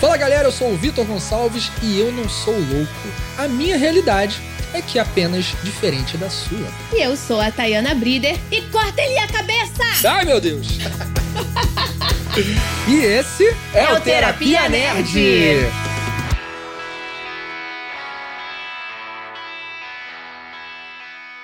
Fala galera, eu sou o Vitor Gonçalves e eu não sou louco. A minha realidade é que é apenas diferente da sua. E eu sou a Tayana Brider e corta ele a cabeça! Ai meu Deus! e esse é, É o o Terapia Nerd. Nerd.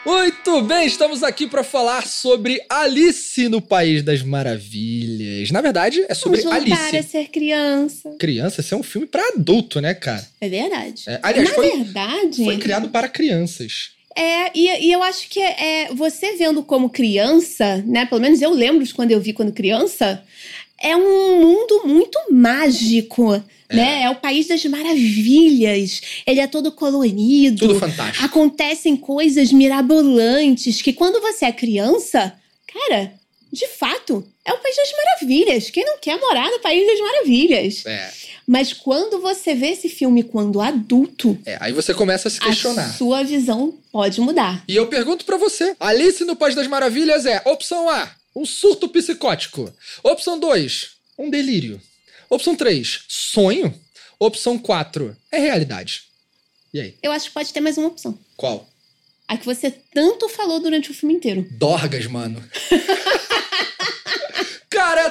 Muito bem, estamos aqui para falar sobre Alice no País das Maravilhas. Na verdade, é sobre Vamos Alice. a ser criança. Criança, esse é um filme para adulto, né, cara? É verdade. É, aliás, Na foi- verdade, Foi criado para crianças. é, e, e eu acho que é, é, você vendo como criança, né? Pelo menos eu lembro de quando eu vi quando criança, é um mundo muito mágico. Né? É o país das maravilhas. Ele é todo colorido. Tudo fantástico. acontecem coisas mirabolantes que quando você é criança, cara, de fato, é o País das Maravilhas. Quem não quer morar no País das Maravilhas? É, Mas quando você vê esse filme quando adulto, é, aí você começa a se questionar. a sua visão pode mudar. E eu pergunto pra você: Alice no País das Maravilhas é opção A, um surto psicótico. Opção 2, um delírio. Opção 3, sonho. Opção 4, é realidade. E aí? Eu acho que pode ter mais uma opção. Qual? A que você tanto falou durante o filme inteiro. Dorgas, mano.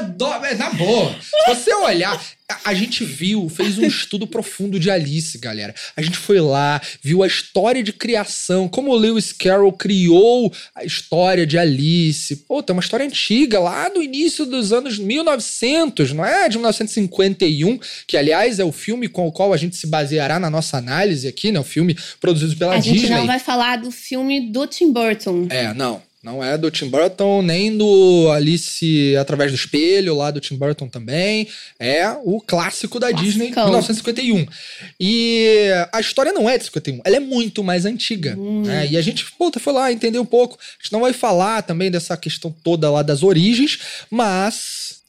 Do... é na boa. Se você olhar, a, a gente viu, fez um estudo profundo de Alice, galera. A gente foi lá, viu a história de criação, como o Lewis Carroll criou a história de Alice. Pô, tem uma história antiga, lá do início dos anos 1900, não é? De 1951, que aliás é o filme com o qual a gente se baseará na nossa análise aqui, né? O filme produzido pela a gente Disney. não vai falar do filme do Tim Burton. É, não. Não é do Tim Burton, nem do Alice Através do Espelho, lá do Tim Burton também. É o clássico da Disney, Classicão. 1951. E a história não é de 51, ela é muito mais antiga. né? E a gente, puta, foi lá entender um pouco. A gente não vai falar também dessa questão toda lá das origens, mas.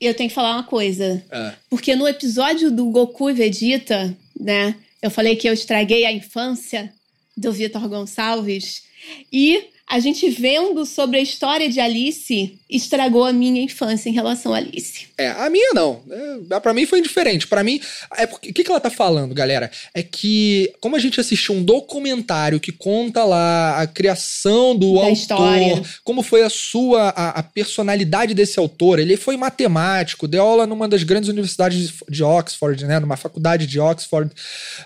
Eu tenho que falar uma coisa. é, Porque no episódio do Goku e Vegeta, né? Eu falei que eu estraguei a infância do Vitor Gonçalves. E a gente vendo sobre a história de Alice estragou a minha infância em relação a Alice. É, a minha não. É, pra mim foi indiferente. Pra mim, é porque, o que, que ela tá falando, galera? É que, como a gente assistiu um documentário que conta lá a criação do Da autor, história. como foi a sua, a, a personalidade desse autor. Ele foi matemático, deu aula numa das grandes universidades de- de Oxford, né? Numa faculdade de Oxford.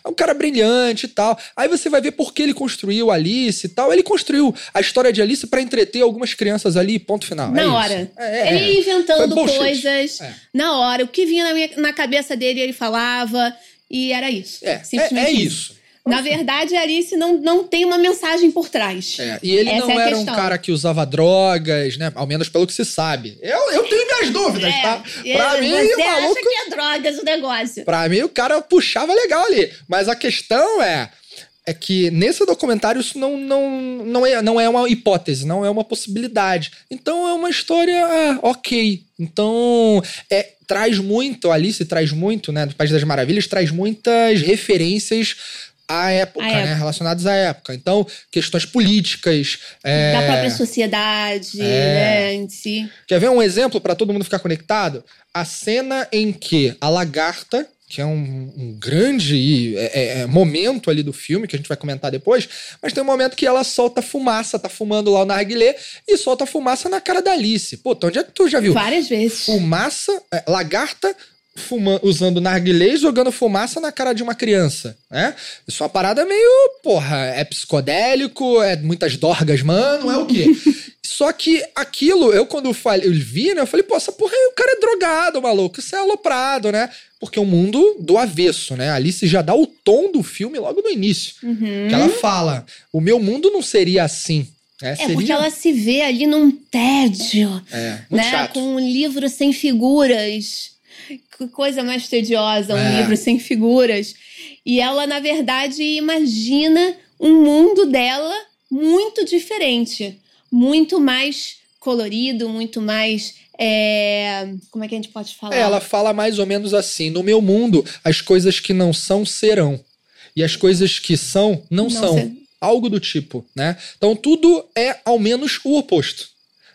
É um cara brilhante e tal. Aí você vai ver por que ele construiu Alice e tal. Ele construiu a história de Alice pra entreter algumas crianças ali, ponto final. Na É hora. É, é, Ele ia inventando Foi bullshit. coisas É. na hora. O que vinha na, minha- na cabeça dele, ele falava. E era isso. É, é, Simplesmente é isso. Na verdade, Alice não, não tem uma mensagem por trás. É, e ele Essa não é era um questão. cara que usava drogas, né? Ao menos pelo que se sabe. Eu, eu tenho minhas dúvidas, tá? É, Pra mim, você maluco. acha que é drogas o negócio. Pra mim, o cara puxava legal ali. Mas a questão é. É que nesse documentário isso não, não, não, é, não é uma hipótese, não é uma possibilidade. Então é uma história ah, ok. Então é, traz muito, a Alice traz muito, né? Do País das Maravilhas, traz muitas referências à época, À né? época. Relacionadas à época. Então, questões políticas. é, Da própria sociedade, né, em si. Quer ver um exemplo para todo mundo ficar conectado? A cena em que a lagarta, que é um, um grande é, é, é, momento ali do filme, que a gente vai comentar depois, mas tem um momento que ela solta fumaça, tá fumando lá o narguilé, e solta fumaça na cara da Alice. Pô, então onde é que tu já viu? Várias vezes. Fumaça, é, lagarta fuma, usando narguilé e jogando fumaça na cara de uma criança, né? Isso é uma parada meio, porra, é psicodélico, é muitas dorgas, mano, é o quê? Só que aquilo, eu quando falei, eu vi, né? Eu falei, pô, essa porra aí, o cara é drogado, maluco. Isso é aloprado, né? Porque é um mundo do avesso, né? A Alice já dá o tom do filme logo no início. Uhum. Que ela fala: o meu mundo não seria assim. É, É seria... porque ela se vê ali num tédio, É, né? chato. Com um livro sem figuras. Que coisa mais tediosa, um É. livro sem figuras. E ela, na verdade, imagina um mundo dela muito diferente. Muito mais colorido, muito mais. é, Como é que a gente pode falar? É, ela fala mais ou menos assim: no meu mundo, as coisas que não são serão. E as coisas que são, não, Não são. ser- Algo do tipo, né? Então tudo é ao menos o oposto.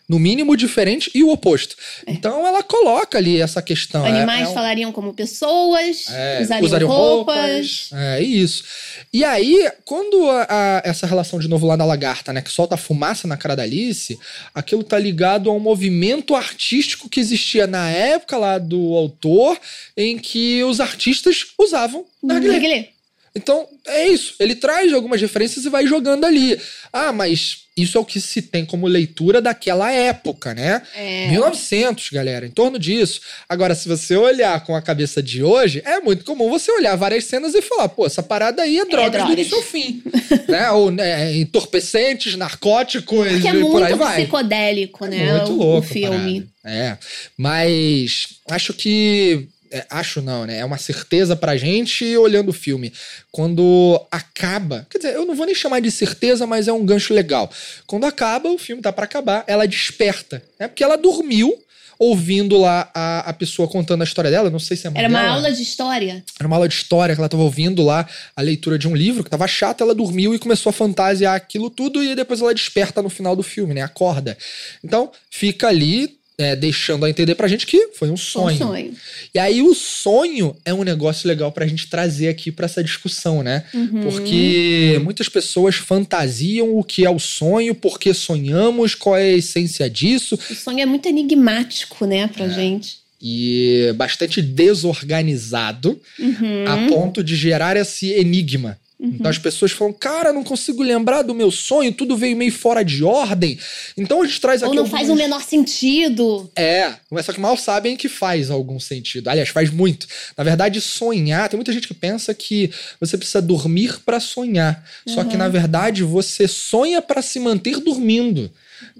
No mínimo diferente e o oposto. É. Então ela coloca ali essa questão. é- Animais é um- falariam como pessoas, é, usariam, usariam roupas. É isso. E aí, quando a- a- essa relação de novo lá da lagarta, né, que solta fumaça na cara da Alice, aquilo tá ligado a um movimento artístico que existia na época lá do autor, em que os artistas usavam narguilé. Narguilé. Então, é isso. Ele traz algumas referências e vai jogando ali. Ah, mas isso é o que se tem como leitura daquela época, né? É. 1900, galera, em torno disso. Agora, se você olhar com a cabeça de hoje, é muito comum você olhar várias cenas e falar, pô, essa parada aí é drogas do drogas. início ao fim. né? Ou né, entorpecentes, narcóticos Porque é e por aí muito vai. psicodélico, né? Muito o, louco o filme. É, mas acho que é, acho não, né? É uma certeza pra gente olhando o filme. Quando acaba, quer dizer, eu não vou nem chamar de certeza, mas é um gancho legal. Quando acaba, o filme tá pra acabar, ela desperta, né? Porque ela dormiu ouvindo lá a, a pessoa contando a história dela, não sei se é Era uma dela. aula de história. Era uma aula de história que ela tava ouvindo lá a leitura de um livro que tava chata, ela dormiu e começou a fantasiar aquilo tudo e depois ela desperta no final do filme, né? Acorda. Então, fica ali é, deixando a entender pra gente que foi um sonho. Um sonho. E aí o sonho é um negócio legal pra gente trazer aqui pra essa discussão, né? Uhum. Porque muitas pessoas fantasiam o que é o sonho, por que sonhamos, qual é a essência disso, O sonho é muito enigmático, né, É. pra gente. e bastante desorganizado Uhum. a ponto de gerar esse enigma. Então as pessoas falam, cara, não consigo lembrar do meu sonho, tudo veio meio fora de ordem. Então a gente traz aqui. Ou não faz o alguns- menor sentido. É, mas só que mal sabem que faz algum sentido. Aliás, faz muito. Na verdade, sonhar, tem muita gente que pensa que você precisa dormir pra sonhar. Só que na verdade você sonha pra se manter dormindo.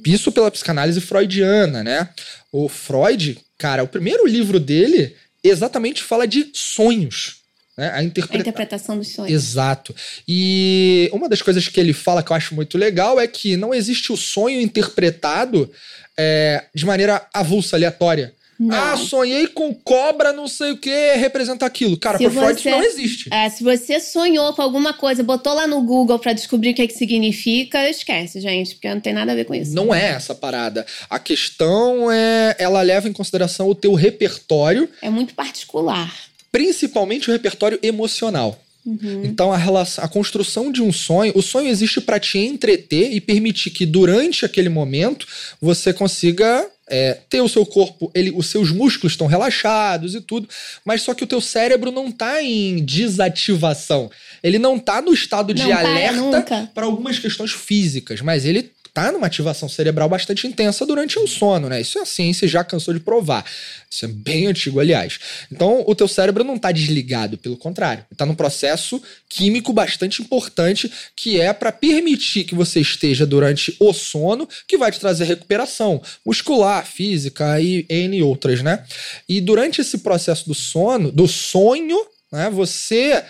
Isso pela psicanálise freudiana, né? O Freud, cara, o primeiro livro dele exatamente fala de sonhos. Né? A A interpretação. dos sonhos. Exato. E uma das coisas que ele fala que eu acho muito legal é que não existe o sonho interpretado é, de maneira avulsa, aleatória. Não. Ah, sonhei com cobra, não sei o que, representa aquilo. Cara, Se pro Freud você- não existe. É, se você sonhou com alguma coisa, botou lá no Google pra descobrir o que, que significa, esquece, gente, porque não tem nada a ver com isso. Não é essa parada. A questão é, ela leva em consideração o teu repertório, É muito particular. Principalmente o repertório emocional. Uhum. Então a relação, a construção de um sonho, o sonho existe para te entreter e permitir que durante aquele momento você consiga é, ter o seu corpo, ele, os seus músculos estão relaxados e tudo, mas só que o teu cérebro não tá em desativação. Ele não tá no estado de Não para alerta para algumas questões físicas, mas ele tá numa ativação cerebral bastante intensa durante o sono, né? Isso a ciência já cansou de provar. Isso é bem antigo, aliás. Então, o teu cérebro não tá desligado, pelo contrário. Ele tá num processo químico bastante importante que é para permitir que você esteja durante o sono, que vai te trazer recuperação muscular, física e N outras, né? E durante esse processo do sono, do sonho, né, você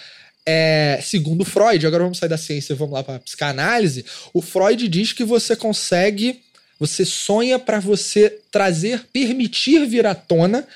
é, segundo Freud, agora vamos sair da ciência e vamos lá para psicanálise. O Freud diz que você consegue, você sonha para você trazer, permitir vir à tona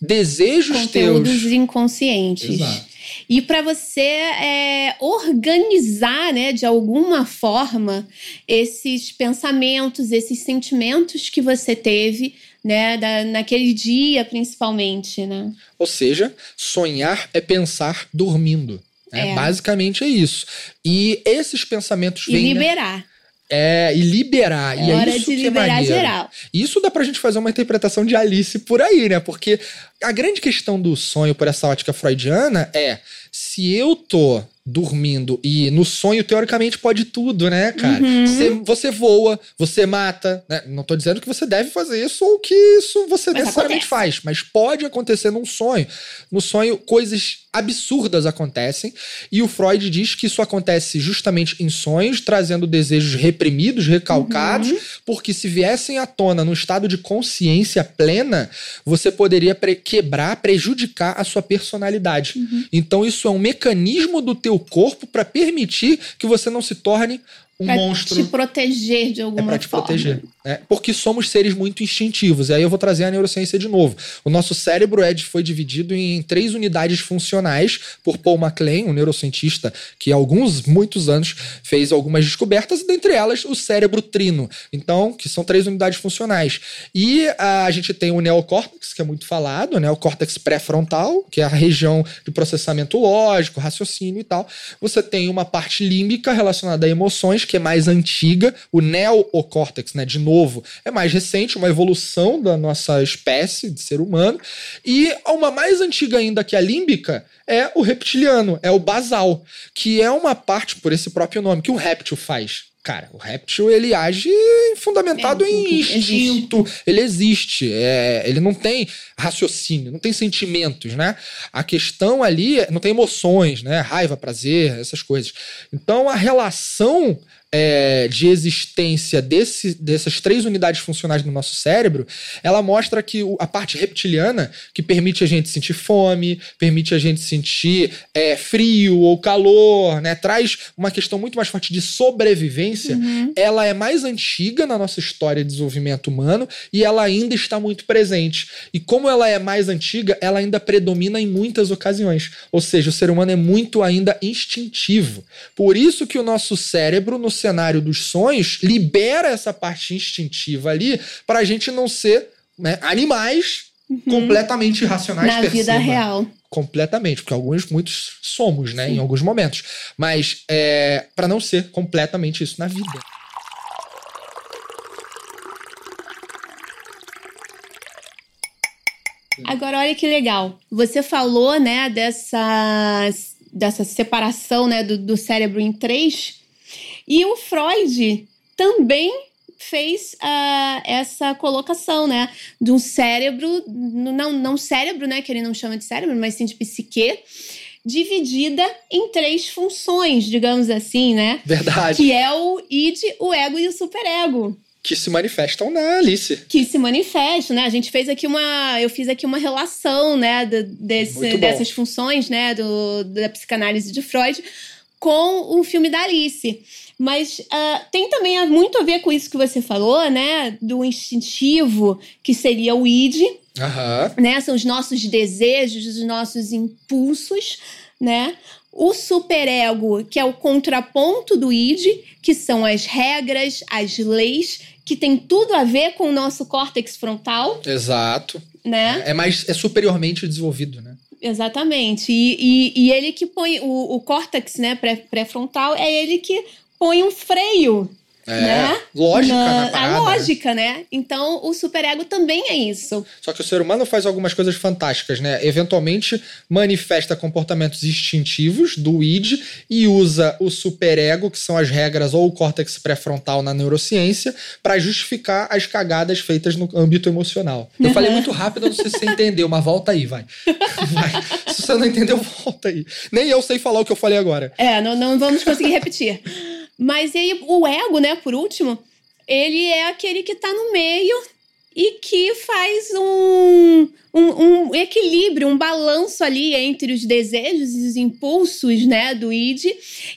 desejos Conteúdos teus. inconscientes. Exato. E para você é, organizar, né, de alguma forma, esses pensamentos, esses sentimentos que você teve, né, da- naquele dia, principalmente, né? Ou seja, sonhar é pensar dormindo. Né? É. Basicamente é isso. E esses pensamentos E vêm. né? liberar. É, e liberar. É e é hora isso de é liberar maneiro. geral. Isso dá pra gente fazer uma interpretação de Alice por aí, né? Porque a grande questão do sonho por essa ótica freudiana é se eu tô dormindo e no sonho, teoricamente, pode tudo, né, cara? Uhum. Você, você voa, você mata, né? Não tô dizendo que você deve fazer isso ou que isso você Mas necessariamente acontece. faz, mas pode acontecer num sonho. No sonho, coisas absurdas acontecem e o Freud diz que isso acontece justamente em sonhos, trazendo desejos reprimidos, recalcados, Uhum. porque se viessem à tona num estado de consciência plena, você poderia pre- quebrar, prejudicar a sua personalidade. Uhum. Então isso é um mecanismo do teu corpo para permitir que você não se torne um pra monstro. te proteger de alguma É pra te forma. proteger. né? Porque somos seres muito instintivos. E aí eu vou trazer a neurociência de novo. O nosso cérebro é, foi dividido em três unidades funcionais por Paul MacLean, um neurocientista que há alguns, muitos anos, fez algumas descobertas, e dentre elas o cérebro trino. Então, que são três unidades funcionais. E a gente tem o neocórtex, que é muito falado, né? o córtex pré-frontal, que é a região de processamento lógico, raciocínio e tal. Você tem uma parte límbica relacionada a emoções, que é mais antiga, o neocórtex, né, de novo, é mais recente, uma evolução da nossa espécie de ser humano. E uma mais antiga ainda que a límbica é o reptiliano, é o basal, que é uma parte, por esse próprio nome, que um réptil faz. Cara, o réptil ele age fundamentado É, em existe. instinto, ele existe, é, ele não tem raciocínio, não tem sentimentos, né? A questão ali é- não tem emoções, né? Raiva, prazer, essas coisas. Então a relação é, de existência desse, dessas três unidades funcionais no nosso cérebro, ela mostra que o- a parte reptiliana, que permite a gente sentir fome, permite a gente sentir é, frio ou calor, né? Traz uma questão muito mais forte de sobrevivência. Ela é mais antiga na nossa história de desenvolvimento humano e ela ainda está muito presente. E como ela é mais antiga, ela ainda predomina em muitas ocasiões. Ou seja, o ser humano é muito ainda instintivo. Por isso que o nosso cérebro, no cenário dos sonhos, libera essa parte instintiva ali para a gente não ser né, animais completamente irracionais Na vida cima. real. Completamente, porque alguns, muitos somos, né, em alguns momentos. Mas é, para não ser completamente isso na vida. Agora, olha que legal. Você falou, né, dessa, dessa separação né, do, do cérebro em três. E o Freud também fez ah, essa colocação, né? De um cérebro, não, não cérebro, né? Que ele não chama de cérebro, mas sim de psique, dividida em três funções, digamos assim, né? Verdade. Que é o id, o ego e o superego Que se manifestam na Alice. que se manifestam, né? A gente fez aqui uma, eu fiz aqui uma relação, né, desse- dessas funções, né, do, da psicanálise de Freud com o filme da Alice. Mas ah, tem também muito a ver com isso que você falou, né, do instintivo, que seria o id, Aham. né? São os nossos desejos, os nossos impulsos, né? O superego, que é o contraponto do id, que são as regras, as leis, que tem tudo a ver com o nosso córtex frontal, Exato. né? É mais é superiormente desenvolvido, né? Exatamente. E, e, e ele que põe o, o córtex, né, pré- pré-frontal, é ele que põe um freio É, Né? lógica na, parada. a né? lógica, né? Então o superego também é isso. Só que o ser humano faz algumas coisas fantásticas, né? Eventualmente manifesta comportamentos instintivos do id e usa o superego, que são as regras ou o córtex pré-frontal na neurociência, para justificar as cagadas feitas no âmbito emocional. Eu falei muito rápido, não sei se você entendeu, mas volta aí, vai. Vai. Se você não entendeu, volta aí. Nem eu sei falar o que eu falei agora. É, não, não vamos conseguir repetir. Mas aí o ego, né, por último, ele é aquele que tá no meio e que faz um, um, um equilíbrio, um balanço ali entre os desejos e os impulsos, né, do id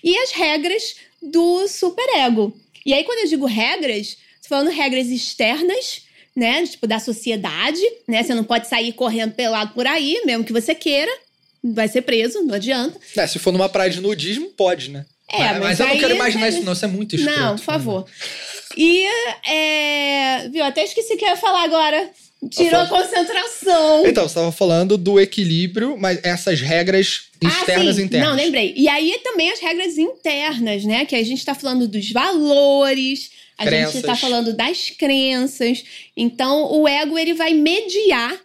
e as regras do superego. E aí, quando eu digo regras, tô falando regras externas, né, tipo da sociedade, né, você não pode sair correndo pelado por aí, mesmo que você queira, vai ser preso, não adianta. É, se for numa praia de nudismo, pode, né? É, mas, mas eu não quero imaginar é- isso, não. Isso é muito escroto. Não, por favor. E, é, viu, até esqueci o que eu ia falar agora. Tirou a concentração. Então, você estava falando do equilíbrio, mas essas regras externas ah, e internas. Não, lembrei. E aí também as regras internas, né? Que a gente tá falando dos valores, a Crenças. gente tá falando das crenças. Então, o ego, ele vai mediar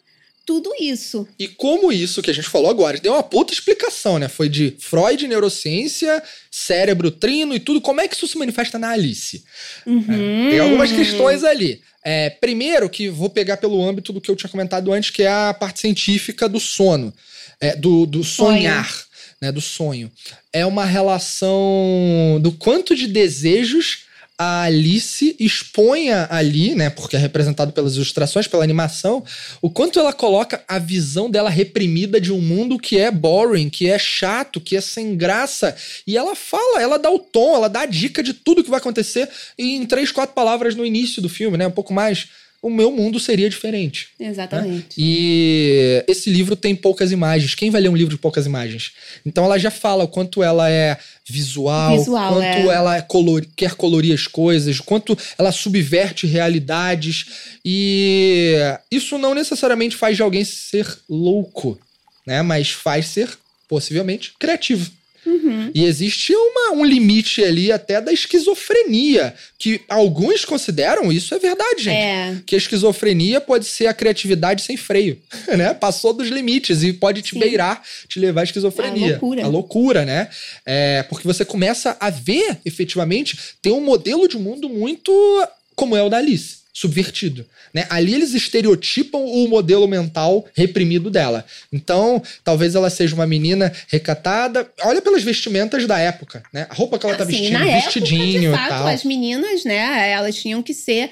tudo isso. E como isso que a gente falou agora, deu uma puta explicação, né? Foi de Freud, neurociência, cérebro trino e tudo. Como é que isso se manifesta na Alice? Uhum. Tem algumas questões ali. É, primeiro, que vou pegar pelo âmbito do que eu tinha comentado antes, que é a parte científica do sono, é, do, do sonhar, né, do sonho. É uma relação do quanto de desejos a Alice exponha ali, né, porque é representado pelas ilustrações, pela animação, o quanto ela coloca a visão dela reprimida de um mundo que é boring, que é chato, que é sem graça. E ela fala, ela dá o tom, ela dá a dica de tudo que vai acontecer em três, quatro palavras no início do filme, né, um pouco mais o meu mundo seria diferente. Exatamente. Né? E esse livro tem poucas imagens. Quem vai ler um livro de poucas imagens? Então ela já fala o quanto ela é visual, visual quanto é. ela color, quer colorir as coisas, quanto ela subverte realidades. E isso não necessariamente faz de alguém ser louco, né? Mas faz ser, possivelmente, criativo. Uhum. E existe uma, um limite ali até da esquizofrenia, que alguns consideram isso é verdade, gente. É. Que a esquizofrenia pode ser a criatividade sem freio, né? Passou dos limites e pode te Sim. beirar, te levar à esquizofrenia. A loucura. A loucura, né? É, porque você começa a ver, efetivamente, tem um modelo de mundo muito como é o da Alice subvertido. Né? Ali eles estereotipam o modelo mental reprimido dela. Então, talvez ela seja uma menina recatada. Olha pelas vestimentas da época, né? A roupa que ela tá assim, vestindo, na vestidinho época, de fato, tal. As meninas, né? Elas tinham que ser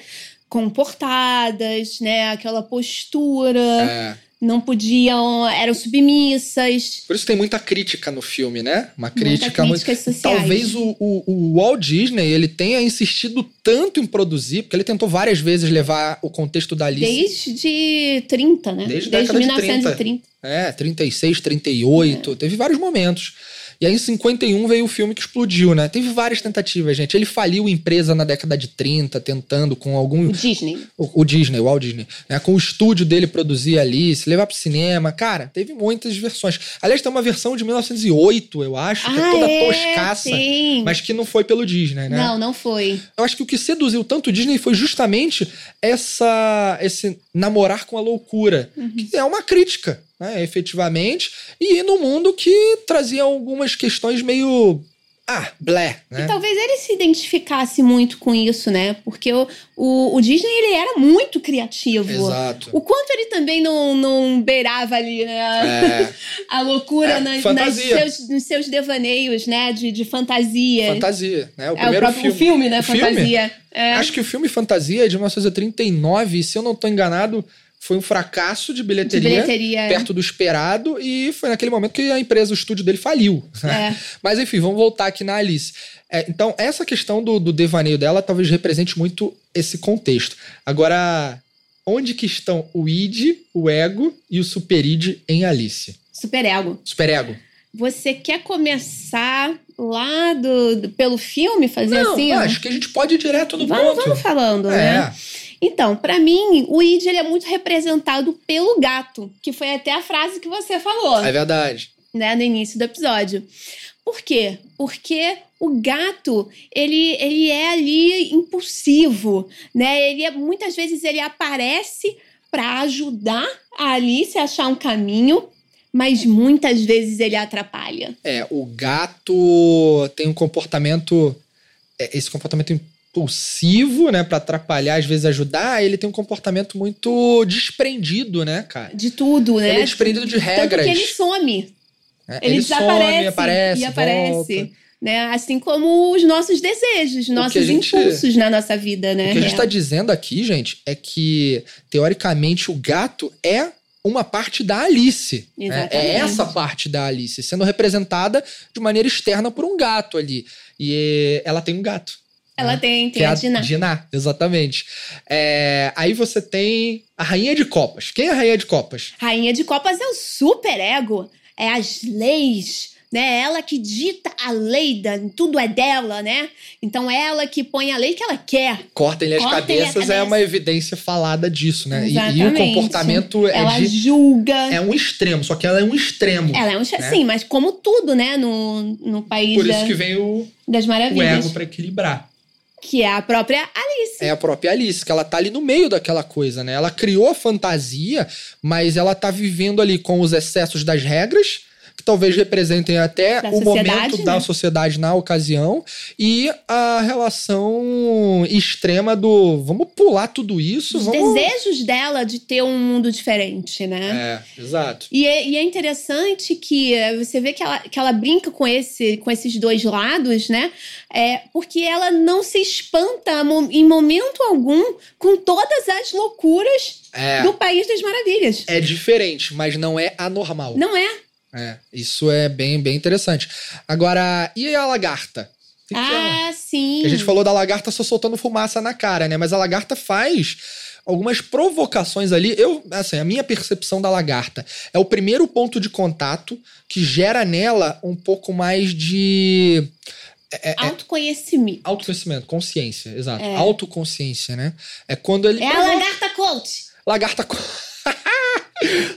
comportadas, né? Aquela postura. É não podiam, eram submissas. Por isso tem muita crítica no filme, né? Uma crítica muito. sociais. Talvez o, o, o, Walt Disney ele tenha insistido tanto em produzir, porque ele tentou várias vezes levar o contexto da Alice. Desde 30, né? Desde, Desde 1930. De 30. É, 36, 38. É. Teve vários momentos. E aí, em 51, veio o filme que explodiu, né? Teve várias tentativas, gente. Ele faliu empresa na década de 30, tentando com algum. O Disney. O, o Disney, o Walt Disney. Né? Com o estúdio dele produzir ali, se levar pro cinema. Cara, teve muitas versões. Aliás, tem uma versão de 1908, eu acho, ah, que é toda é, toscaça. Sim. Mas que não foi pelo Disney, né? Não, não foi. Eu acho que o que seduziu tanto o Disney foi justamente essa, esse namorar com a loucura. Uhum. Que é uma crítica né, efetivamente, e no mundo que trazia algumas questões meio. Ah, blé, né? E talvez ele se identificasse muito com isso, né? Porque o, o, o, Disney, ele era muito criativo. Exato. O quanto ele também não, não beirava ali, né? É. A loucura é, nas, nas seus, nos seus devaneios, né? De, de fantasia. Fantasia, né? O é o próprio filme, filme né? O fantasia. Filme? É. Acho que o filme Fantasia é de 1939, e se eu não estou enganado foi um fracasso de bilheteria, de bilheteria, é. perto do esperado e foi naquele momento que a empresa, o estúdio dele faliu. É. Mas enfim, vamos voltar aqui na Alice. É, então, essa questão do, do devaneio dela talvez represente muito esse contexto. Agora, onde que estão o id, o ego e o superid em Alice? Superego. Superego. Você quer começar lá do, do pelo filme, fazer Não, assim? Acho que a gente pode ir direto no vamos, ponto. Vamos falando, é. né? Então, para mim, o id ele é muito representado pelo gato, que foi até a frase que você falou. É verdade. Né, no início do episódio. Por quê? Porque o gato, ele, ele é ali impulsivo, né? Ele é, muitas vezes ele aparece para ajudar a Alice a achar um caminho, mas muitas vezes ele atrapalha. É, o gato tem um comportamento é, esse comportamento impulsivo, né, para atrapalhar, às vezes ajudar, ele tem um comportamento muito desprendido, né, cara? De tudo, né? Ele é desprendido de regras. Tanto que ele some. É, ele, ele desaparece some, aparece, e aparece. volta. Né? Assim como os nossos desejos, nossos gente, impulsos na nossa vida, né? O que a gente está dizendo aqui, gente, é que, teoricamente, o gato é uma parte da Alice. Né? É essa parte da Alice, sendo representada de maneira externa por um gato ali. E ela tem um gato. Ela né? tem, tem que a, é a Diná. Diná, exatamente. É, aí você tem a Rainha de Copas. Quem é a Rainha de Copas? Rainha de Copas é o super ego. É as leis, né? Ela que dita a lei, da, tudo é dela, né? Então ela que põe a lei que ela quer. Cortem-lhe as cabeças é uma evidência falada disso, né? E, e o comportamento é ela de. julga. É um extremo, só que ela é um extremo. Ela é um né? sim, mas como tudo, né, no, no país Por da- isso que vem o, das o maravilhas, ego pra equilibrar. Que é a própria Alice. É a própria Alice, que ela tá ali no meio daquela coisa, né? Ela criou a fantasia, mas ela tá vivendo ali com os excessos das regras, que talvez representem até Da o momento né? da sociedade na ocasião e a relação extrema do vamos pular tudo isso, Os vamos. desejos dela de ter um mundo diferente, né? É, exato. E é, e é interessante que você vê que ela, que ela brinca com, esse, com esses dois lados, né? É, porque ela não se espanta em momento algum com todas as loucuras É, do País das Maravilhas. é diferente, mas não é anormal. Não é? É, isso é bem, bem interessante. Agora, e a lagarta? Que Ah, sim. A gente falou da lagarta só soltando fumaça na cara, né? Mas a lagarta faz algumas provocações ali. Eu, assim, a minha percepção da lagarta é o primeiro ponto de contato que gera nela um pouco mais de é, é, Autoconhecimento. autoconhecimento, consciência, exato. É. Autoconsciência, né? É quando ele É a lagarta coach. Lagarta co-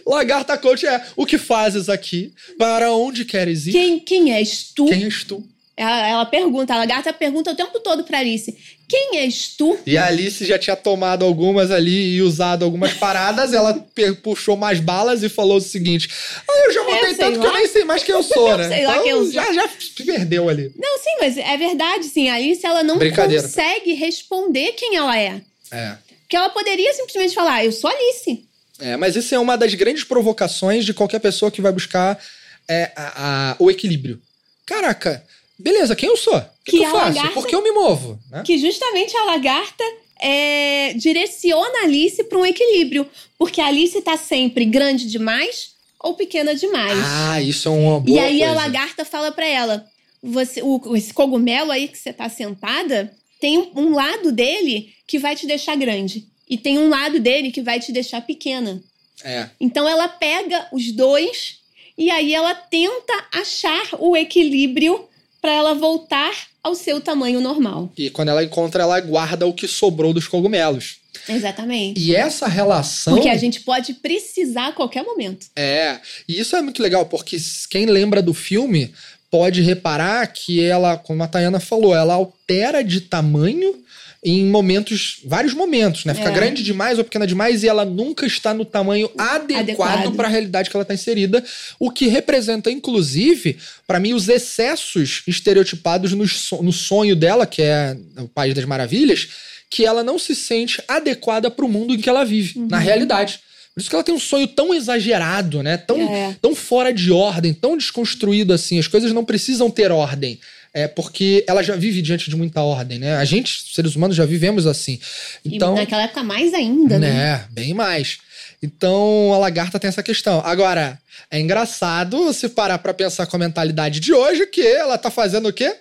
Lagarta coach é o que fazes aqui? Para onde queres ir? Quem, quem és tu? Quem és tu? Ela, ela pergunta, a lagarta pergunta o tempo todo pra Alice: Quem és tu? E a Alice já tinha tomado algumas ali e usado algumas paradas. Ela puxou mais balas e falou o seguinte: Ah, eu já mudei sei tanto que eu lá. nem sei mais quem eu sou, né? sei lá então quem eu sou. Já, já se perdeu ali. Não, sim, mas é verdade, sim. A Alice ela não Brincadeira. consegue responder quem ela é. É. Porque ela poderia simplesmente falar: Eu sou Alice. É, mas isso é uma das grandes provocações de qualquer pessoa que vai buscar é, a- a- o equilíbrio. Caraca, beleza, quem eu sou? O que, Que que eu a faço? lagarta- Por que eu me movo? né? Que justamente a lagarta é, direciona a Alice para um equilíbrio. Porque a Alice tá sempre grande demais ou pequena demais. Ah, isso é uma boa e aí a coisa. lagarta fala pra ela: você, o, esse cogumelo aí que você tá sentada, tem um, um lado dele que vai te deixar grande. E tem um lado dele que vai te deixar pequena. É. Então ela pega os dois e aí ela tenta achar o equilíbrio para ela voltar ao seu tamanho normal. E quando ela encontra, ela guarda o que sobrou dos cogumelos. Exatamente. E essa relação. Porque a gente pode precisar a qualquer momento. É, e isso é muito legal, porque quem lembra do filme pode reparar que ela, como a Tayana falou, ela altera de tamanho em momentos, vários momentos, né? Fica É. grande demais ou pequena demais e ela nunca está no tamanho adequado para a realidade que ela está inserida, o que representa, inclusive, para mim, os excessos estereotipados no, so- no sonho dela, que é o País das Maravilhas, que ela não se sente adequada para o mundo em que ela vive, na realidade. Por isso que ela tem um sonho tão exagerado, né? Tão, É. tão fora de ordem, tão desconstruído assim. As coisas não precisam ter ordem. É porque ela já vive diante de muita ordem, né? A gente, seres humanos, já vivemos assim. Então, e naquela época mais ainda, né? né? Bem mais. Então a lagarta tem essa questão. Agora, é engraçado se parar pra pensar com a mentalidade de hoje que ela tá fazendo o quê?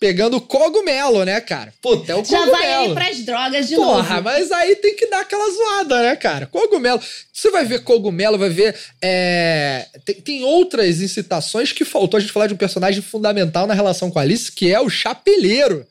Pegando cogumelo, né, cara? Puta, é o Já cogumelo. vai aí pras drogas de Porra, novo. mas aí tem que dar aquela zoada, né, cara? Cogumelo. Você vai ver cogumelo, vai ver. é, Tem, tem outras incitações que faltou a gente falar de um personagem fundamental na relação com a Alice, que é o chapeleiro.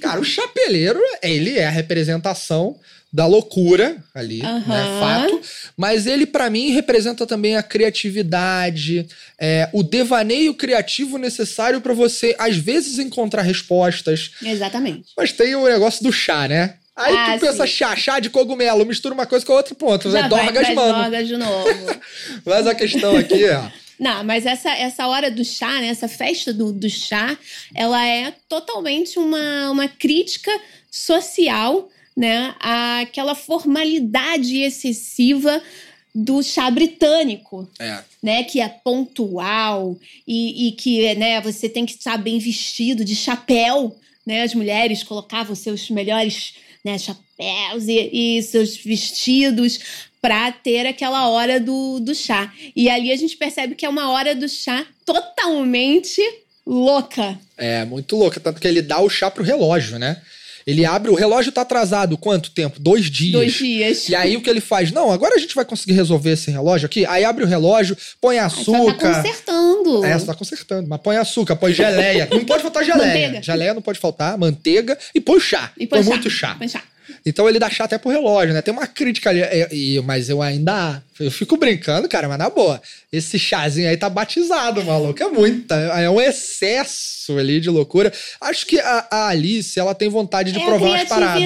Cara, o chapeleiro, ele é a representação da loucura ali, né? Aham. Fato. Mas ele, pra mim, representa também a criatividade, é, o devaneio criativo necessário pra você, às vezes, encontrar respostas, Exatamente. mas tem o negócio do chá, né? Aí Ah, tu pensa sim. chá, chá de cogumelo, mistura uma coisa com a outra, pronto. Já É vai dorgas, mano. de novo. Mas a questão aqui, ó. Não, mas essa, essa hora do chá, né, essa festa do, do chá, ela é totalmente uma, uma crítica social, né, àquela formalidade excessiva do chá britânico, É. né, que é pontual e, e que, né, você tem que estar bem vestido de chapéu, né, as mulheres colocavam seus melhores, né, chapéus e, e seus vestidos para ter aquela hora do, do chá. E ali a gente percebe que é uma hora do chá totalmente louca. É, muito louca. Tanto que ele dá o chá pro relógio, né? Ele abre, o relógio tá atrasado. Quanto tempo? Dois dias. Dois dias. E aí o que ele faz? Não, agora a gente vai conseguir resolver esse relógio aqui. Aí abre o relógio, põe Aí só açúcar. tá consertando. É, você tá consertando. Mas põe açúcar, põe geleia. Não pode faltar geleia. Manteiga. Geleia não pode faltar, manteiga e põe chá. E põe chá. muito chá. Põe chá. Então ele dá chá até pro relógio, né? Tem uma crítica ali, é, e- mas eu ainda. Eu fico brincando, cara, mas na boa. Esse chazinho aí tá batizado, maluco. É muita. É um excesso ali de loucura. Acho que a, a Alice, ela tem vontade de é provar umas paradas.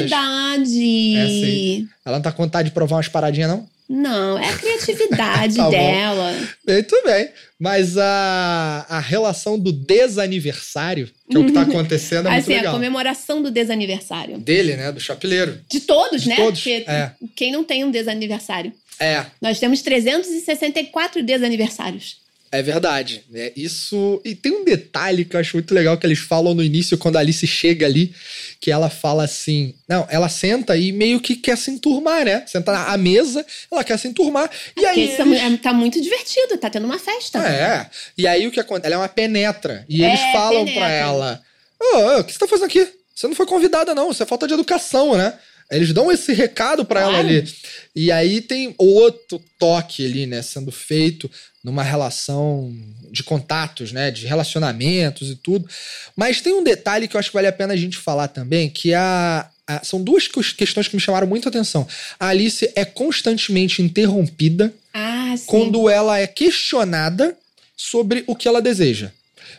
É, sim. Ela não tá com vontade de provar umas paradinhas, não? Não, é a criatividade Tá dela. Muito bem. Mas a, a relação do desaniversário, que é o que tá acontecendo, é muito assim, a legal. comemoração do desaniversário. Dele, né? Do chapeleiro. De todos, De né? todos, Porque é. quem não tem um desaniversário? É, Nós temos 364 desaniversários. É verdade. É, isso. E tem um detalhe que eu acho muito legal que eles falam no início, quando a Alice chega ali, que ela fala assim. Não, ela senta e meio que quer se enturmar, né? Senta à mesa, ela quer se enturmar. E aí. Eles- é- tá muito divertido, tá tendo uma festa. É. E aí o que acontece? Ela é uma penetra. E É, eles falam penetra. pra ela: Ô, ô, o que você tá fazendo aqui? Você não foi convidada, não. Isso é falta de educação, né? Eles dão esse recado pra ela ali. E aí tem outro toque ali, né, sendo feito numa relação de contatos, né, de relacionamentos e tudo. Mas tem um detalhe que eu acho que vale a pena a gente falar também, que a, a- são duas ques- questões que me chamaram muita atenção. A Alice é constantemente interrompida Ah, quando ela é questionada sobre o que ela deseja.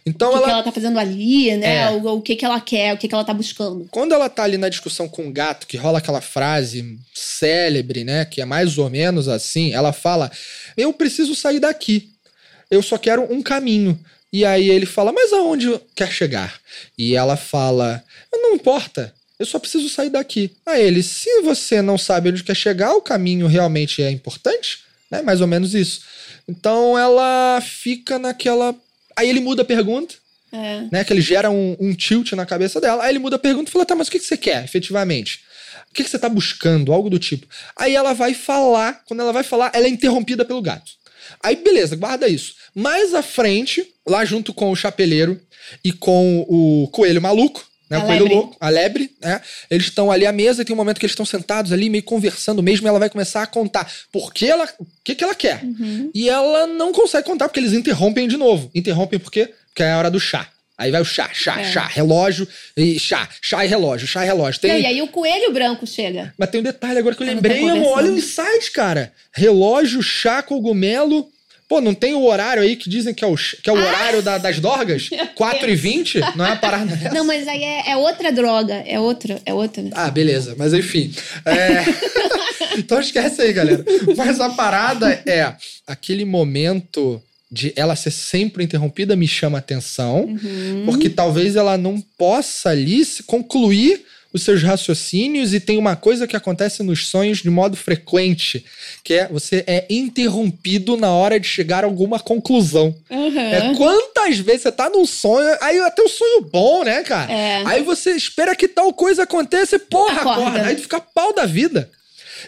Então o que, ela, que ela tá fazendo ali, né? É. O, o que, que ela quer, o que, que ela tá buscando. quando ela tá ali na discussão com o gato, que rola aquela frase célebre, né, que é mais ou menos assim, ela fala: "Eu preciso sair daqui. Eu só quero um caminho". E aí ele fala: "Mas aonde quer chegar?". E ela fala: "Não importa. Eu só preciso sair daqui". Aí ele: "Se você não sabe onde quer chegar, o caminho realmente é importante?". Né? Mais ou menos isso. Então ela fica naquela Aí ele muda a pergunta É. né? Que ele gera um, um tilt na cabeça dela. Aí ele muda a pergunta e fala: tá, mas o que, que você quer, efetivamente? O que, que você tá buscando? Algo do tipo. Aí ela vai falar, quando ela vai falar, ela é interrompida pelo gato. Aí, beleza, guarda isso. Mais à frente, lá junto com o chapeleiro e com o coelho maluco, né? O coelho louco, a lebre, né? Eles estão ali à mesa e tem um momento que eles estão sentados ali, meio conversando mesmo, e ela vai começar a contar por que ela, o que, que ela quer. Uhum. E ela não consegue contar, porque eles interrompem de novo. Interrompem por quê? Porque é a hora do chá. Aí vai o chá, chá, É. chá, relógio e chá, chá e relógio, chá e relógio. Tem, Não, e aí o coelho branco chega. Mas tem um detalhe agora que eu Quando lembrei, tá amor, olha o insight, cara. Relógio, chá, cogumelo. Pô, não tem o horário aí que dizem que é o, que é o horário da- das dorgas? 4 e 20 Não é uma parada dessa? Não, mas aí é, é outra droga. É outra, é outra. Ah, beleza, mas enfim. É... então esquece aí, galera. Mas a parada é aquele momento de ela ser sempre interrompida me chama atenção, Uhum. porque talvez ela não possa ali se concluir os seus raciocínios e tem uma coisa que acontece nos sonhos de modo frequente, que é você é interrompido na hora de chegar a alguma conclusão. Uhum. É quantas vezes você tá num sonho, aí até um sonho bom, né, cara? É. Aí você espera que tal coisa aconteça e porra, Acorda. acorda. Aí tu fica pau da vida.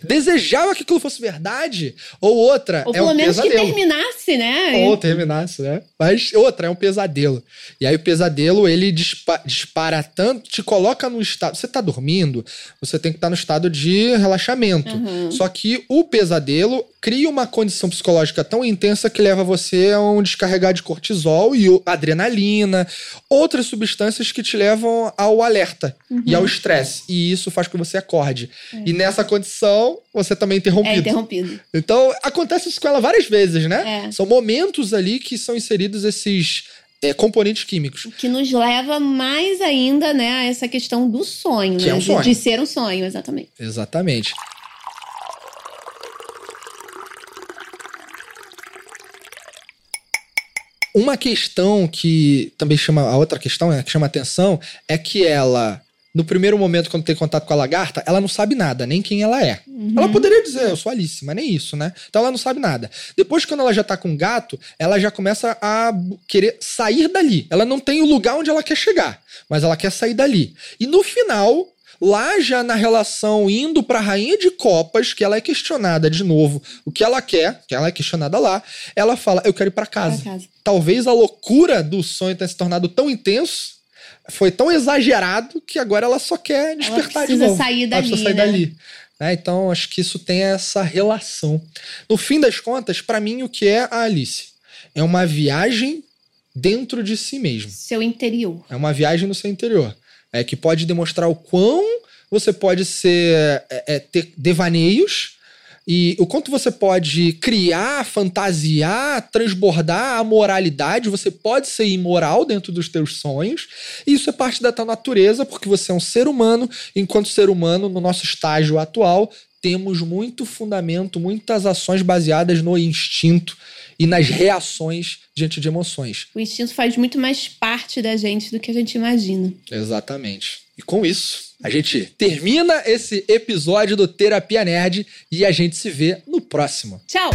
Desejava que aquilo fosse verdade, ou outra, Ou é pelo um menos que pesadelo. terminasse, né? Ou terminasse, né? Mas outra, é um pesadelo. E aí o pesadelo, ele dispa- dispara tanto, te coloca no estado. Você tá dormindo, você tem que estar no estado de relaxamento. Uhum. Só que o pesadelo cria uma condição psicológica tão intensa que leva você a um descarregar de cortisol e adrenalina, outras substâncias que te levam ao alerta e ao estresse. E isso faz com que você acorde. E nessa condição, você também é interrompido. É interrompido. Então, acontece isso com ela várias vezes, né? É. São momentos ali que são inseridos esses é, componentes químicos. Que nos leva mais ainda, né, a essa questão do sonho, Que né? é um De- sonho. De, ser um sonho, exatamente. Exatamente. Uma questão que também chama. A outra questão né, que chama atenção é que ela, no primeiro momento, quando tem contato com a lagarta, ela não sabe nada, nem quem ela é. Ela poderia dizer, eu sou Alice, mas nem isso, né? Então ela não sabe nada. Depois, quando ela já tá com o gato, ela já começa a querer sair dali. Ela não tem o lugar onde ela quer chegar, mas ela quer sair dali. E no final, lá já na relação indo pra rainha de copas, que ela é questionada de novo o que ela quer, que ela é questionada lá, ela fala: Eu quero ir pra casa. Pra casa. Talvez a loucura do sonho tenha se tornado tão intenso, foi tão exagerado, que agora ela só quer despertar de precisa novo. sair Ela precisa dali, sair né? dali. né? Então, acho que isso tem essa relação. No fim das contas, pra mim, o que é a Alice? É uma viagem dentro de si mesmo. Seu interior. É uma viagem no seu interior. É que pode demonstrar o quão você pode ser é, é, ter devaneios, e o quanto você pode criar, fantasiar, transbordar a moralidade, você pode ser imoral dentro dos teus sonhos, e isso é parte da tua natureza, porque você é um ser humano, enquanto ser humano, no nosso estágio atual, temos muito fundamento, muitas ações baseadas no instinto e nas reações diante de emoções. O instinto faz muito mais parte da gente do que a gente imagina. Exatamente. E com isso, a gente termina esse episódio do Terapia Nerd e a gente se vê no próximo. Tchau!